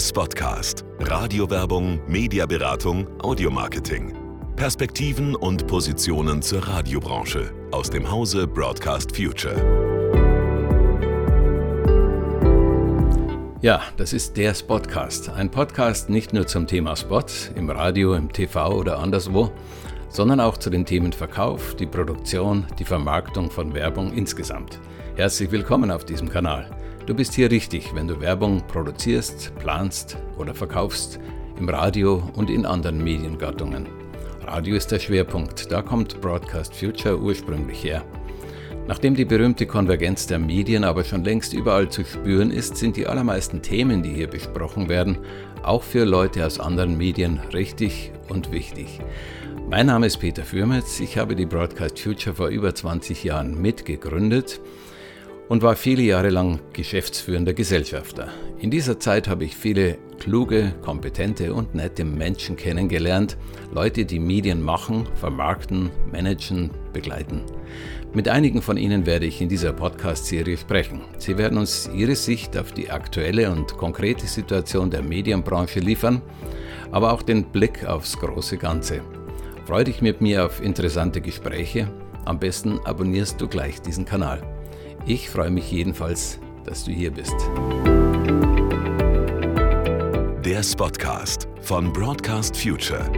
Spotcast. Radiowerbung, Mediaberatung, Audiomarketing. Perspektiven und Positionen zur Radiobranche aus dem Hause Broadcast Future. Ja, das ist der Spotcast. Ein Podcast nicht nur zum Thema Spot im Radio, im TV oder anderswo, sondern auch zu den Themen Verkauf, die Produktion, die Vermarktung von Werbung insgesamt. Herzlich willkommen auf diesem Kanal. Du bist hier richtig, wenn du Werbung produzierst, planst oder verkaufst, im Radio und in anderen Mediengattungen. Radio ist der Schwerpunkt, da kommt Broadcast Future ursprünglich her. Nachdem die berühmte Konvergenz der Medien aber schon längst überall zu spüren ist, sind die allermeisten Themen, die hier besprochen werden, auch für Leute aus anderen Medien richtig und wichtig. Mein Name ist Peter Fürmetz, ich habe die Broadcast Future vor über 20 Jahren mitgegründet und war viele Jahre lang geschäftsführender Gesellschafter. In dieser Zeit habe ich viele kluge, kompetente und nette Menschen kennengelernt, Leute, die Medien machen, vermarkten, managen, begleiten. Mit einigen von ihnen werde ich in dieser Podcast-Serie sprechen. Sie werden uns ihre Sicht auf die aktuelle und konkrete Situation der Medienbranche liefern, aber auch den Blick aufs große Ganze. Freue dich mit mir auf interessante Gespräche. Am besten abonnierst du gleich diesen Kanal. Ich freue mich jedenfalls, dass du hier bist. Der Spotcast von Broadcast Future.